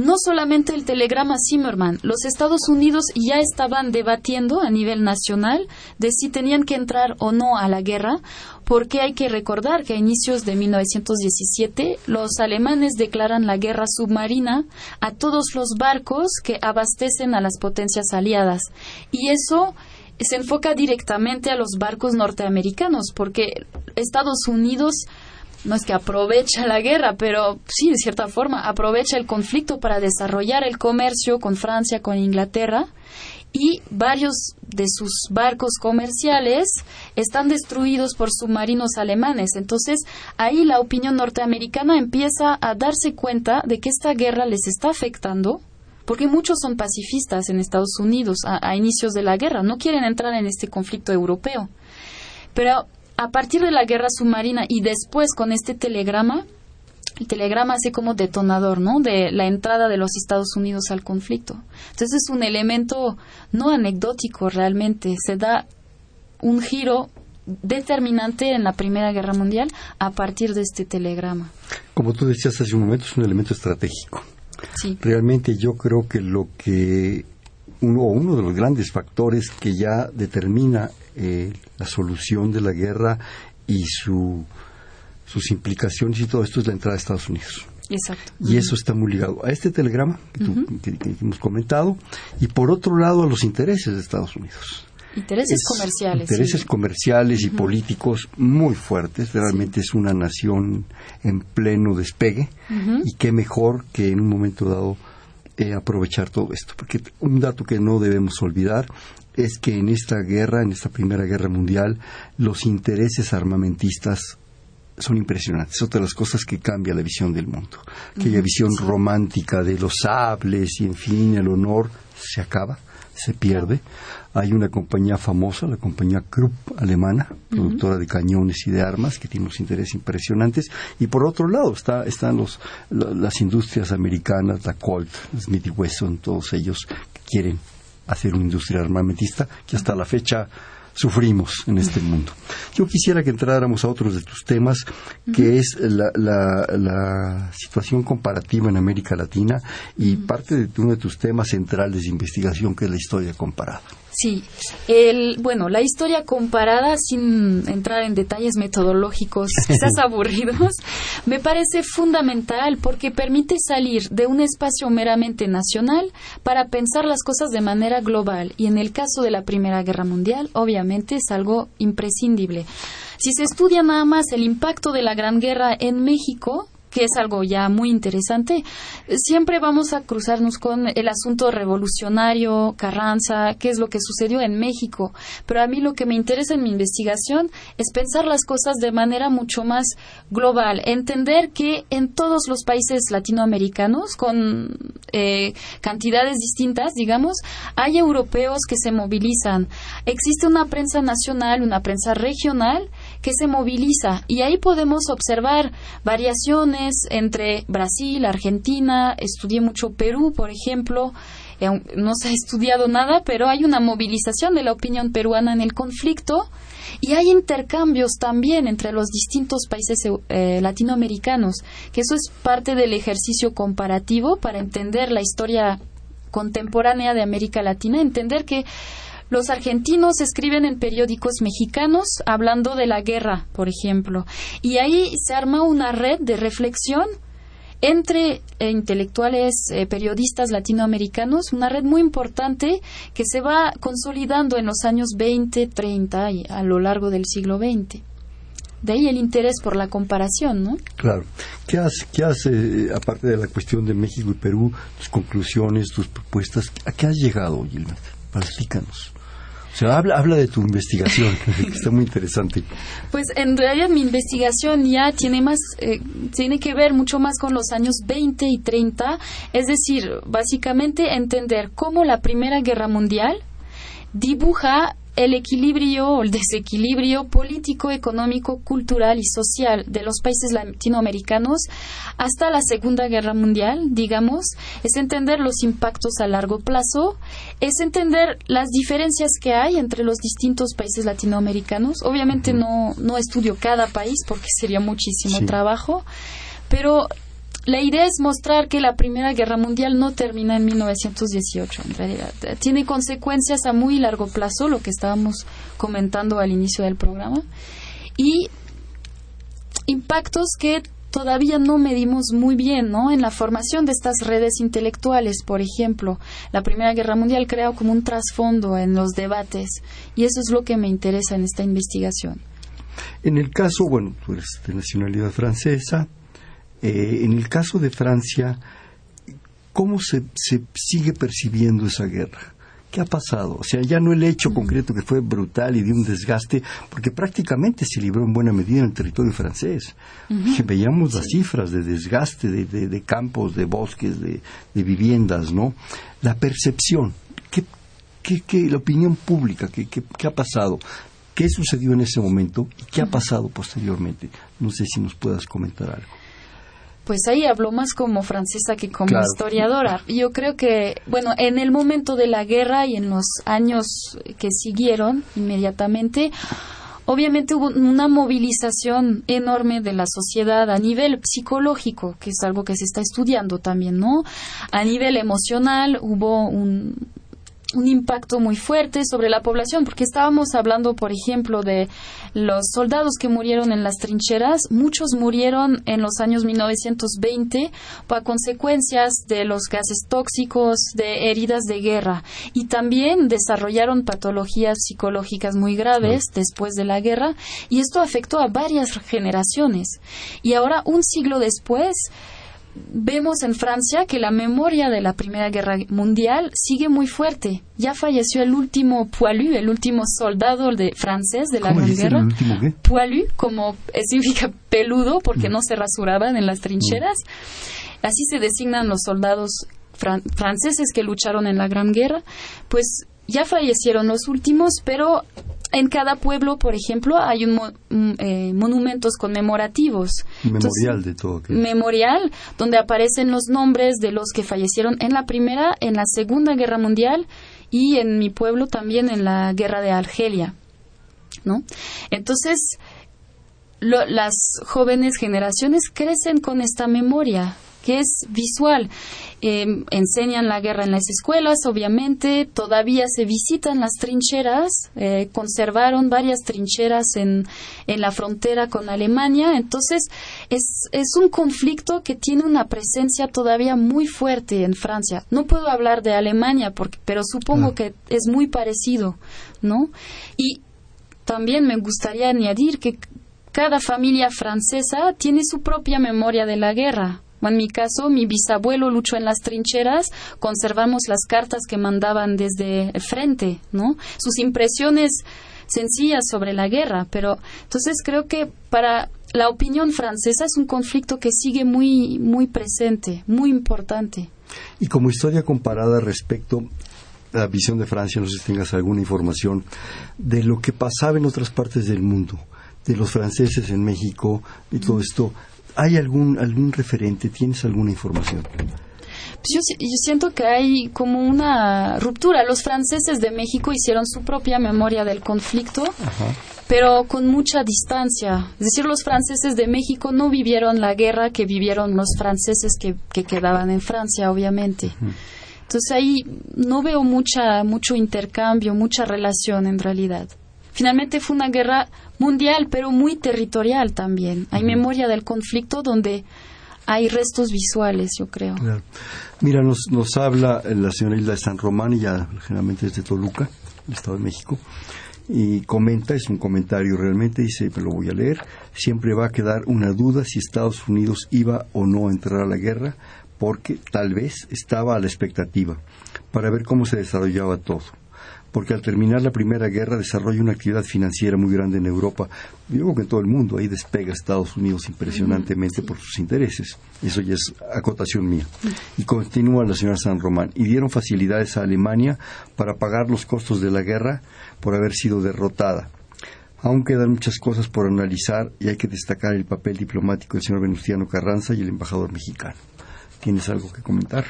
No solamente el telegrama Zimmerman, los Estados Unidos ya estaban debatiendo a nivel nacional de si tenían que entrar o no a la guerra, porque hay que recordar que a inicios de 1917 los alemanes declaran la guerra submarina a todos los barcos que abastecen a las potencias aliadas. Y eso se enfoca directamente a los barcos norteamericanos, porque Estados Unidos no es que aprovecha la guerra, pero sí, de cierta forma, aprovecha el conflicto para desarrollar el comercio con Francia, con Inglaterra, y varios de sus barcos comerciales están destruidos por submarinos alemanes. Entonces, ahí la opinión norteamericana empieza a darse cuenta de que esta guerra les está afectando, porque muchos son pacifistas en Estados Unidos a, inicios de la guerra, no quieren entrar en este conflicto europeo. Pero a partir de la guerra submarina y después con este telegrama, el telegrama hace como detonador, ¿no? De la entrada de los Estados Unidos al conflicto. Entonces es un elemento no anecdótico realmente, se da un giro determinante en la Primera Guerra Mundial a partir de este telegrama. Como tú decías hace un momento, es un elemento estratégico. Sí. Realmente yo creo que lo que uno, uno de los grandes factores que ya determina eh, la solución de la guerra y su sus implicaciones y todo esto es la entrada de Estados Unidos. Exacto. Y eso está muy ligado a este telegrama que, hemos comentado y por otro lado a los intereses de Estados Unidos. Intereses comerciales. Intereses comerciales y políticos muy fuertes. Realmente es una nación en pleno despegue y qué mejor que en un momento dado eh, aprovechar todo esto. Porque un dato que no debemos olvidar es que en esta guerra, en esta Primera Guerra Mundial, los intereses armamentistas son impresionantes. Es otra de las cosas que cambia la visión del mundo. Aquella visión romántica de los sables y, en fin, el honor se acaba, se pierde. Hay una compañía famosa, la compañía Krupp alemana, productora de cañones y de armas, que tiene unos intereses impresionantes. Y por otro lado está, están los, las industrias americanas, la Colt, Smith Wesson, todos ellos que quieren hacer una industria armamentista que hasta la fecha sufrimos en este mundo. Yo quisiera que entráramos a otros de tus temas, que es la, la, situación comparativa en América Latina y parte de uno de tus temas centrales de investigación, que es la historia comparada. Sí, el, bueno, la historia comparada, sin entrar en detalles metodológicos (laughs) quizás aburridos, me parece fundamental porque permite salir de un espacio meramente nacional para pensar las cosas de manera global y en el caso de la Primera Guerra Mundial, obviamente es algo imprescindible. Si se estudia nada más el impacto de la Gran Guerra en México, que es algo ya muy interesante, siempre vamos a cruzarnos con el asunto revolucionario, Carranza, qué es lo que sucedió en México. Pero a mí lo que me interesa en mi investigación es pensar las cosas de manera mucho más global, entender que en todos los países latinoamericanos, con eh, cantidades distintas, digamos, hay europeos que se movilizan. Existe una prensa nacional, una prensa regional que se moviliza. Y ahí podemos observar variaciones entre Brasil, Argentina, estudié mucho Perú, por ejemplo, eh, no se ha estudiado nada, pero hay una movilización de la opinión peruana en el conflicto. Y hay intercambios también entre los distintos países eh, latinoamericanos, que eso es parte del ejercicio comparativo para entender la historia contemporánea de América Latina, entender que los argentinos escriben en periódicos mexicanos hablando de la guerra, por ejemplo, y ahí se arma una red de reflexión entre eh, intelectuales, eh, periodistas latinoamericanos, una red muy importante que se va consolidando en los años 20, 30 y a lo largo del siglo XX. De ahí el interés por la comparación, ¿no? Claro. ¿Qué hace, eh, aparte de la cuestión de México y Perú, tus conclusiones, tus propuestas? ¿A qué has llegado, Gilbert? Platícanos. Sea, habla, habla de tu investigación, (laughs) que está muy interesante. Pues en realidad mi investigación ya tiene más, eh, tiene que ver mucho más con los años 20 y 30, es decir, básicamente entender cómo la Primera Guerra Mundial dibuja el equilibrio o el desequilibrio político, económico, cultural y social de los países latinoamericanos hasta la Segunda Guerra Mundial, digamos, es entender los impactos a largo plazo, es entender las diferencias que hay entre los distintos países latinoamericanos. Obviamente no, no estudio cada país porque sería muchísimo trabajo, pero la idea es mostrar que la Primera Guerra Mundial no termina en 1918, en realidad. Tiene consecuencias a muy largo plazo, lo que estábamos comentando al inicio del programa, y impactos que todavía no medimos muy bien, ¿no? En la formación de estas redes intelectuales, por ejemplo, la Primera Guerra Mundial crea como un trasfondo en los debates, y eso es lo que me interesa en esta investigación. En el caso, bueno, tú eres de nacionalidad francesa, eh, en el caso de Francia, ¿cómo se, sigue percibiendo esa guerra? ¿Qué ha pasado? O sea, ya no el hecho concreto que fue brutal y de un desgaste, porque prácticamente se libró en buena medida en el territorio francés. Veíamos las cifras de desgaste de, de, campos, de bosques, de, viviendas, ¿no? La percepción, ¿qué, qué, qué la opinión pública, ¿qué, qué, qué ha pasado? ¿Qué sucedió en ese momento y qué ha pasado posteriormente? No sé si nos puedas comentar algo pues ahí hablo más como francesa que como historiadora. Yo creo que, bueno, en el momento de la guerra y en los años que siguieron inmediatamente, obviamente hubo una movilización enorme de la sociedad a nivel psicológico, que es algo que se está estudiando también, ¿no? A nivel emocional hubo un, un impacto muy fuerte sobre la población, porque estábamos hablando, por ejemplo, de los soldados que murieron en las trincheras. Muchos murieron en los años 1920 por consecuencias de los gases tóxicos, de heridas de guerra, y también desarrollaron patologías psicológicas muy graves después de la guerra, y esto afectó a varias generaciones. Y ahora, un siglo después, vemos en Francia que la memoria de la Primera Guerra Mundial sigue muy fuerte. Ya falleció el último poilu, el último soldado de francés de la Gran Guerra. El Poilu, como significa peludo, porque mm. no se rasuraban en las trincheras. Mm. Así se designan los soldados franceses que lucharon en la Gran Guerra. Pues ya fallecieron los últimos, pero en cada pueblo, por ejemplo, hay un mm, eh, monumentos conmemorativos. Memorial de todo. Memorial, donde aparecen los nombres de los que fallecieron en la Primera, en la Segunda Guerra Mundial y en mi pueblo también en la Guerra de Argelia. ¿no? Entonces, las jóvenes generaciones crecen con esta memoria que es visual. Em, enseñan la guerra en las escuelas, obviamente, todavía se visitan las trincheras, eh, conservaron varias trincheras en, en, la frontera con Alemania, entonces es, es un conflicto que tiene una presencia todavía muy fuerte en Francia. No puedo hablar de Alemania, porque, pero supongo ah. que es muy parecido, ¿no? Y también me gustaría añadir que cada familia francesa tiene su propia memoria de la guerra. En mi caso, mi bisabuelo luchó en las trincheras, conservamos las cartas que mandaban desde el frente, ¿no? Sus impresiones sencillas sobre la guerra, pero entonces creo que para la opinión francesa es un conflicto que sigue muy muy presente, muy importante. Y como historia comparada respecto a la visión de Francia, no sé si tengas alguna información de lo que pasaba en otras partes del mundo, de los franceses en México y todo esto, ¿Hay algún, algún referente? ¿Tienes alguna información? Pues yo, siento que hay como una ruptura. Los franceses de México hicieron su propia memoria del conflicto, pero con mucha distancia. Es decir, los franceses de México no vivieron la guerra que vivieron los franceses que, quedaban en Francia, obviamente. Entonces ahí no veo mucha, mucho intercambio, mucha relación en realidad. Finalmente fue una guerra mundial, pero muy territorial también. Hay memoria del conflicto donde hay restos visuales, yo creo. Mira, nos, nos habla la señora Isla de San Román, y ya generalmente es de Toluca, el Estado de México, y comenta, es un comentario realmente, dice, me lo voy a leer, siempre va a quedar una duda si Estados Unidos iba o no a entrar a la guerra, porque tal vez estaba a la expectativa, para ver cómo se desarrollaba todo porque al terminar la Primera Guerra desarrolla una actividad financiera muy grande en Europa. Digo que en todo el mundo, ahí despega Estados Unidos impresionantemente por sus intereses. Eso ya es acotación mía. Y continúa la señora San Román. Y dieron facilidades a Alemania para pagar los costos de la guerra por haber sido derrotada. Aún quedan muchas cosas por analizar y hay que destacar el papel diplomático del señor Venustiano Carranza y el embajador mexicano. ¿Tienes algo que comentar?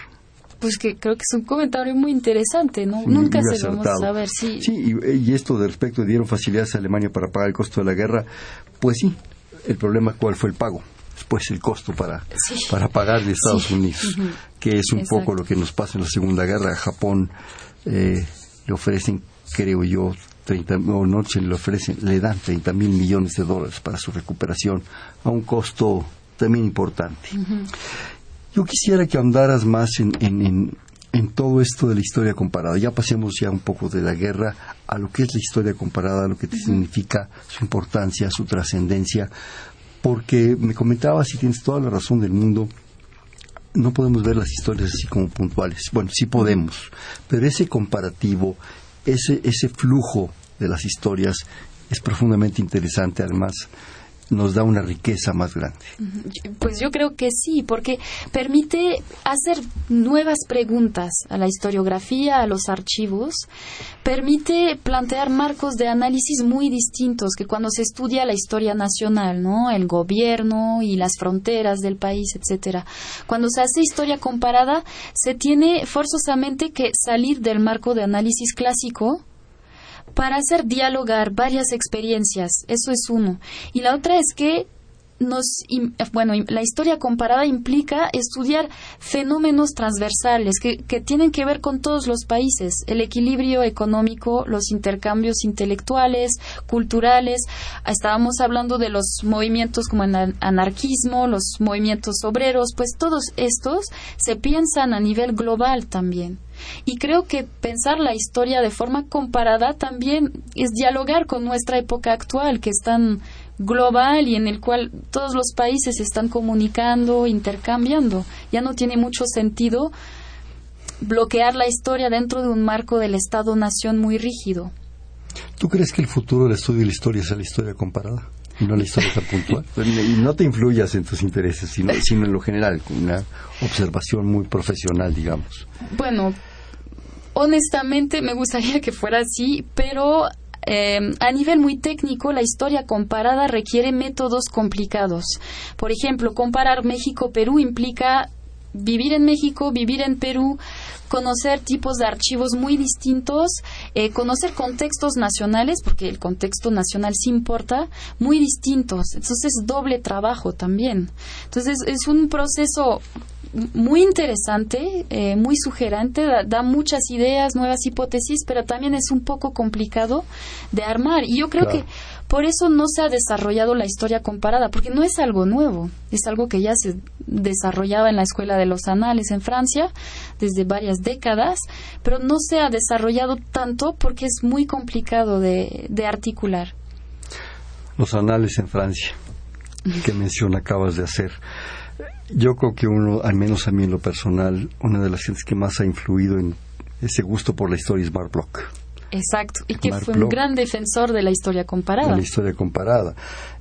Pues que creo que es un comentario muy interesante, ¿no? Nunca se vamos a saber si... Sí, y, esto de respecto dieron facilidades a Alemania para pagar el costo de la guerra, pues sí, el problema cuál fue el pago, después el costo para, para pagar de Estados Unidos, que es un poco lo que nos pasa en la Segunda Guerra. A Japón eh, le ofrecen, creo yo, 30, no, no se le ofrecen, le dan 30 mil millones de dólares para su recuperación a un costo también importante. Yo quisiera que andaras más en, en, en, todo esto de la historia comparada. Ya pasemos ya un poco de la guerra a lo que es la historia comparada, a lo que significa su importancia, su trascendencia, porque me comentabas, y tienes toda la razón del mundo, no podemos ver las historias así como puntuales. Bueno, sí podemos, pero ese comparativo, ese, ese flujo de las historias es profundamente interesante. Además, nos da una riqueza más grande. Pues yo creo que sí, porque permite hacer nuevas preguntas a la historiografía, a los archivos, permite plantear marcos de análisis muy distintos que cuando se estudia la historia nacional, ¿no? El gobierno y las fronteras del país, etcétera. Cuando se hace historia comparada, se tiene forzosamente que salir del marco de análisis clásico para hacer dialogar varias experiencias. Eso es uno. Y la otra es que nos, bueno, la historia comparada implica estudiar fenómenos transversales que, que, tienen que ver con todos los países, el equilibrio económico, los intercambios intelectuales, culturales. Estábamos hablando de los movimientos como el anarquismo, los movimientos obreros, pues todos estos se piensan a nivel global también. Y creo que pensar la historia de forma comparada también es dialogar con nuestra época actual, que es tan global y en el cual todos los países se están comunicando, intercambiando. Ya no tiene mucho sentido bloquear la historia dentro de un marco del Estado-nación muy rígido. ¿Tú crees que el futuro del estudio de la historia es la historia comparada? y no la historia tan puntual. (laughs) Y no te influyas en tus intereses, sino, sino en lo general, con una observación muy profesional, digamos. Bueno, honestamente me gustaría que fuera así, pero eh, a nivel muy técnico, la historia comparada requiere métodos complicados. Por ejemplo, comparar México-Perú implica vivir en México, vivir en Perú, conocer tipos de archivos muy distintos, eh, conocer contextos nacionales, porque el contexto nacional sí importa, muy distintos. Entonces, doble trabajo también. Entonces, es un proceso muy interesante, eh, muy sugerente, da, muchas ideas, nuevas hipótesis, pero también es un poco complicado de armar. Y yo creo que por eso no se ha desarrollado la historia comparada, porque no es algo nuevo, es algo que ya se desarrollaba en la Escuela de los Anales en Francia desde varias décadas, pero no se ha desarrollado tanto porque es muy complicado de, de articular. Los Anales en Francia, ¿qué mención acabas de hacer? Yo creo que uno, al menos a mí en lo personal, una de las gentes que más ha influido en ese gusto por la historia es Mark Bloch. Exacto, y que fue un gran defensor de la historia comparada. De la historia comparada.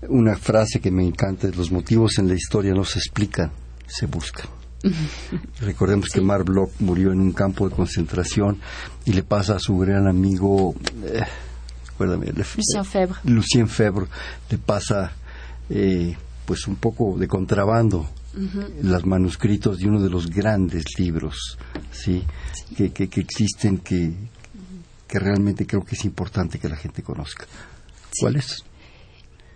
Una frase que me encanta es, los motivos en la historia no se explican, se buscan. (laughs) Recordemos que Mark Bloch murió en un campo de concentración y le pasa a su gran amigo, eh, Lucien Febre. Lucien Febre le pasa eh, pues un poco de contrabando los manuscritos de uno de los grandes libros ¿sí? Que, que, existen que, que realmente creo que es importante que la gente conozca. ¿Cuál es?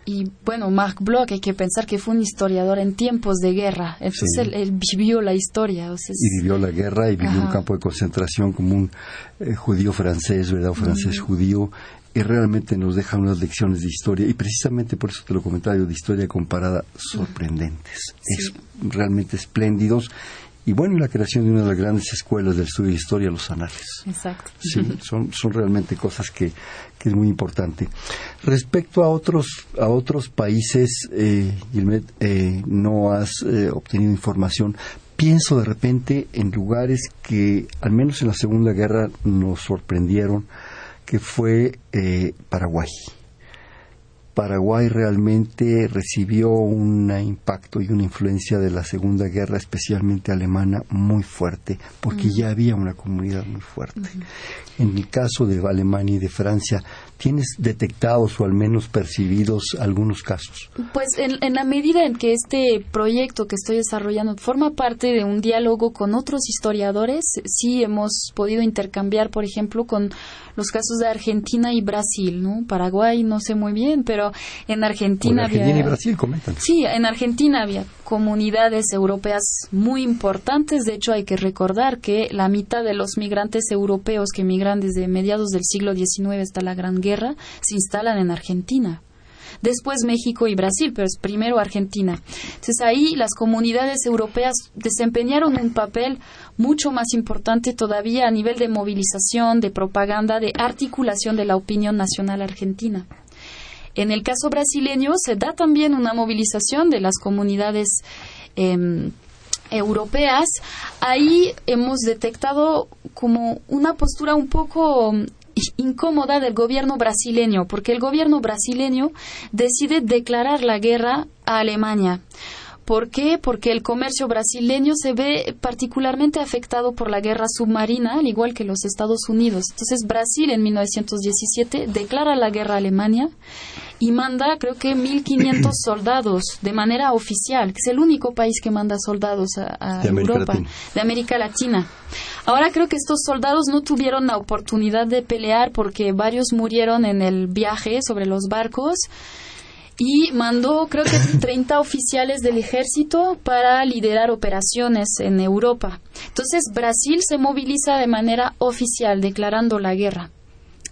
Y bueno, Marc Bloch, hay que pensar que fue un historiador en tiempos de guerra. Entonces él, vivió la historia. Y vivió la guerra y vivió un campo de concentración como un eh, judío francés, ¿verdad? francés judío y realmente nos deja unas lecciones de historia y precisamente por eso te lo comentaba yo de historia comparada sorprendentes es realmente espléndidos y bueno, la creación de una de las grandes escuelas del estudio de historia, los anales. Exacto. Sí, son, son realmente cosas que, que es muy importante. Respecto a otros, a otros países, eh, eh no has eh, obtenido información. Pienso de repente en lugares que, al menos en la Segunda Guerra, nos sorprendieron que fue eh, Paraguay. Paraguay realmente recibió un impacto y una influencia de la Segunda Guerra, especialmente alemana, muy fuerte, porque ya había una comunidad muy fuerte. En el caso de Alemania y de Francia, ¿tienes detectados o al menos percibidos algunos casos? Pues en, la medida en que este proyecto que estoy desarrollando forma parte de un diálogo con otros historiadores, sí hemos podido intercambiar, por ejemplo, con los casos de Argentina y Brasil, ¿no? Paraguay no sé muy bien, pero en Argentina había... Argentina y Brasil comentan. Sí, en Argentina había comunidades europeas muy importantes. De hecho, hay que recordar que la mitad de los migrantes europeos que migran desde mediados del siglo XIX hasta la Gran Guerra se instalan en Argentina después México y Brasil, pero es primero Argentina. Entonces ahí las comunidades europeas desempeñaron un papel mucho más importante todavía a nivel de movilización, de propaganda, de articulación de la opinión nacional argentina. En el caso brasileño se da también una movilización de las comunidades em, europeas, ahí hemos detectado como una postura un poco incómoda del gobierno brasileño, porque el gobierno brasileño decide declarar la guerra a Alemania. ¿Por qué? Porque el comercio brasileño se ve particularmente afectado por la guerra submarina, al igual que los Estados Unidos. Entonces, Brasil en 1917 declara la guerra a Alemania y manda, creo que, 1.500 (coughs) soldados de manera oficial, que es el único país que manda soldados a, Europa, de América Latina. Ahora creo que estos soldados no tuvieron la oportunidad de pelear porque varios murieron en el viaje sobre los barcos y mandó creo que (coughs) 30 oficiales del ejército para liderar operaciones en Europa. Entonces Brasil se moviliza de manera oficial declarando la guerra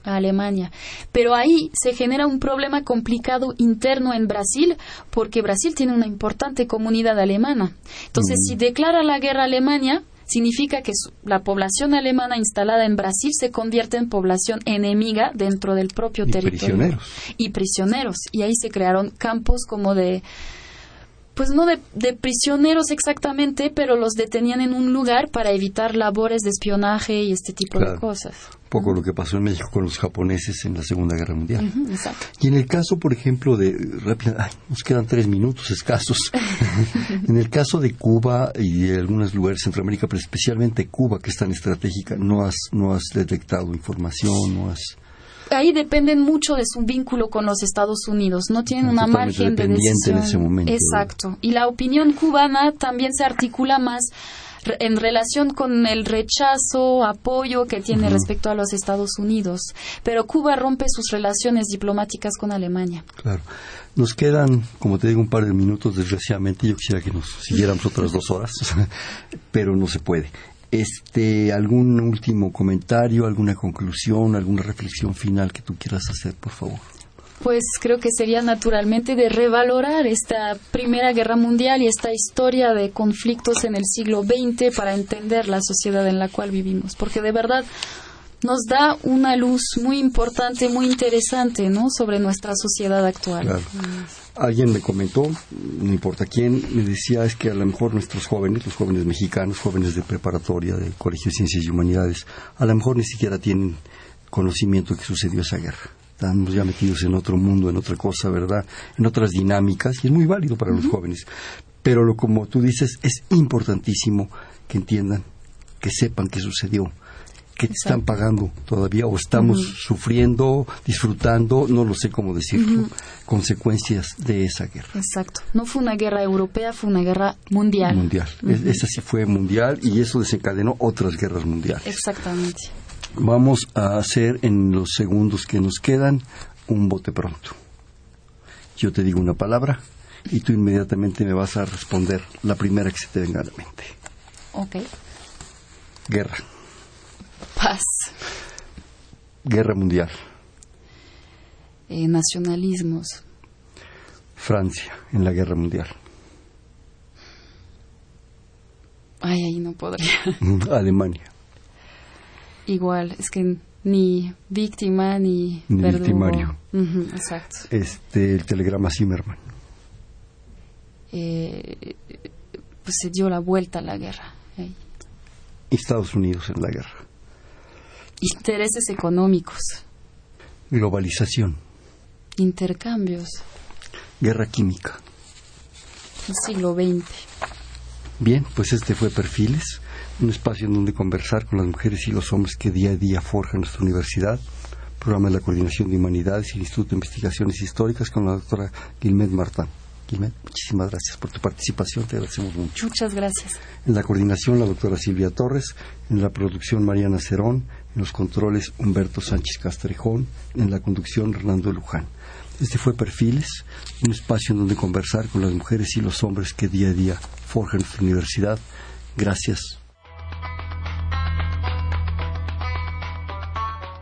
a Alemania. Pero ahí se genera un problema complicado interno en Brasil porque Brasil tiene una importante comunidad alemana. Entonces, mm. si declara la guerra a Alemania, significa que la población alemana instalada en Brasil se convierte en población enemiga dentro del propio y territorio. Prisioneros. Y prisioneros. Y ahí se crearon campos como de pues no de, prisioneros exactamente, pero los detenían en un lugar para evitar labores de espionaje y este tipo de cosas. Poco lo que pasó en México con los japoneses en la Segunda Guerra Mundial. Y en el caso, por ejemplo, de... nos quedan tres minutos escasos. (laughs) en el caso de Cuba y de algunos lugares de Centroamérica, pero especialmente Cuba, que es tan estratégica, ¿no has, no has detectado información? ¿No has ahí dependen mucho de su vínculo con los Estados Unidos, no tienen una margen de decisión. En ese momento, Exacto. Y la opinión cubana también se articula más en relación con el rechazo, apoyo que tiene respecto a los Estados Unidos. Pero Cuba rompe sus relaciones diplomáticas con Alemania. Claro. Nos quedan, como te digo, un par de minutos, desgraciadamente. Yo quisiera que nos siguiéramos otras dos horas, (laughs) pero no se puede. Este, ¿Algún último comentario, alguna conclusión, alguna reflexión final que tú quieras hacer, por favor? Pues creo que sería naturalmente de revalorar esta Primera Guerra Mundial y esta historia de conflictos en el siglo XX para entender la sociedad en la cual vivimos, porque de verdad nos da una luz muy importante, muy interesante, ¿no? Sobre nuestra sociedad actual. Alguien me comentó, no importa quién, me decía es que a lo mejor nuestros jóvenes, los jóvenes mexicanos, jóvenes de preparatoria, del Colegio de Ciencias y Humanidades, a lo mejor ni siquiera tienen conocimiento de que sucedió esa guerra. Estamos ya metidos en otro mundo, en otra cosa, ¿verdad? En otras dinámicas, y es muy válido para los jóvenes. Pero lo, como tú dices, es importantísimo que entiendan, que sepan qué sucedió, que están pagando todavía o estamos sufriendo, disfrutando, no lo sé cómo decirlo, consecuencias de esa guerra. Exacto. No fue una guerra europea, fue una guerra mundial. Mundial. Esa sí fue mundial y eso desencadenó otras guerras mundiales. Exactamente. Vamos a hacer en los segundos que nos quedan un bote pronto. Yo te digo una palabra y tú inmediatamente me vas a responder la primera que se te venga a la mente. Ok. Guerra. Paz. Guerra mundial. Eh, nacionalismos. Francia en la guerra mundial. Ay, ahí no podría. (laughs) Alemania. Igual, es que ni víctima ni, ni victimario. exacto. Este, el telegrama Zimmerman. Eh, pues se dio la vuelta a la guerra. Estados Unidos en la guerra. Intereses económicos. Globalización. Intercambios. Guerra química. El siglo XX. Bien, pues este fue Perfiles, un espacio en donde conversar con las mujeres y los hombres que día a día forjan nuestra universidad. Programa de la Coordinación de Humanidades y el Instituto de Investigaciones Históricas con la doctora Guilmet Martán muchísimas gracias por tu participación, te agradecemos mucho. Muchas gracias. En la coordinación, la doctora Silvia Torres, en la producción, Mariana Cerón, en los controles, Humberto Sánchez Castrejón, en la conducción, Hernando Luján. Este fue Perfiles, un espacio en donde conversar con las mujeres y los hombres que día a día forjan nuestra universidad. Gracias.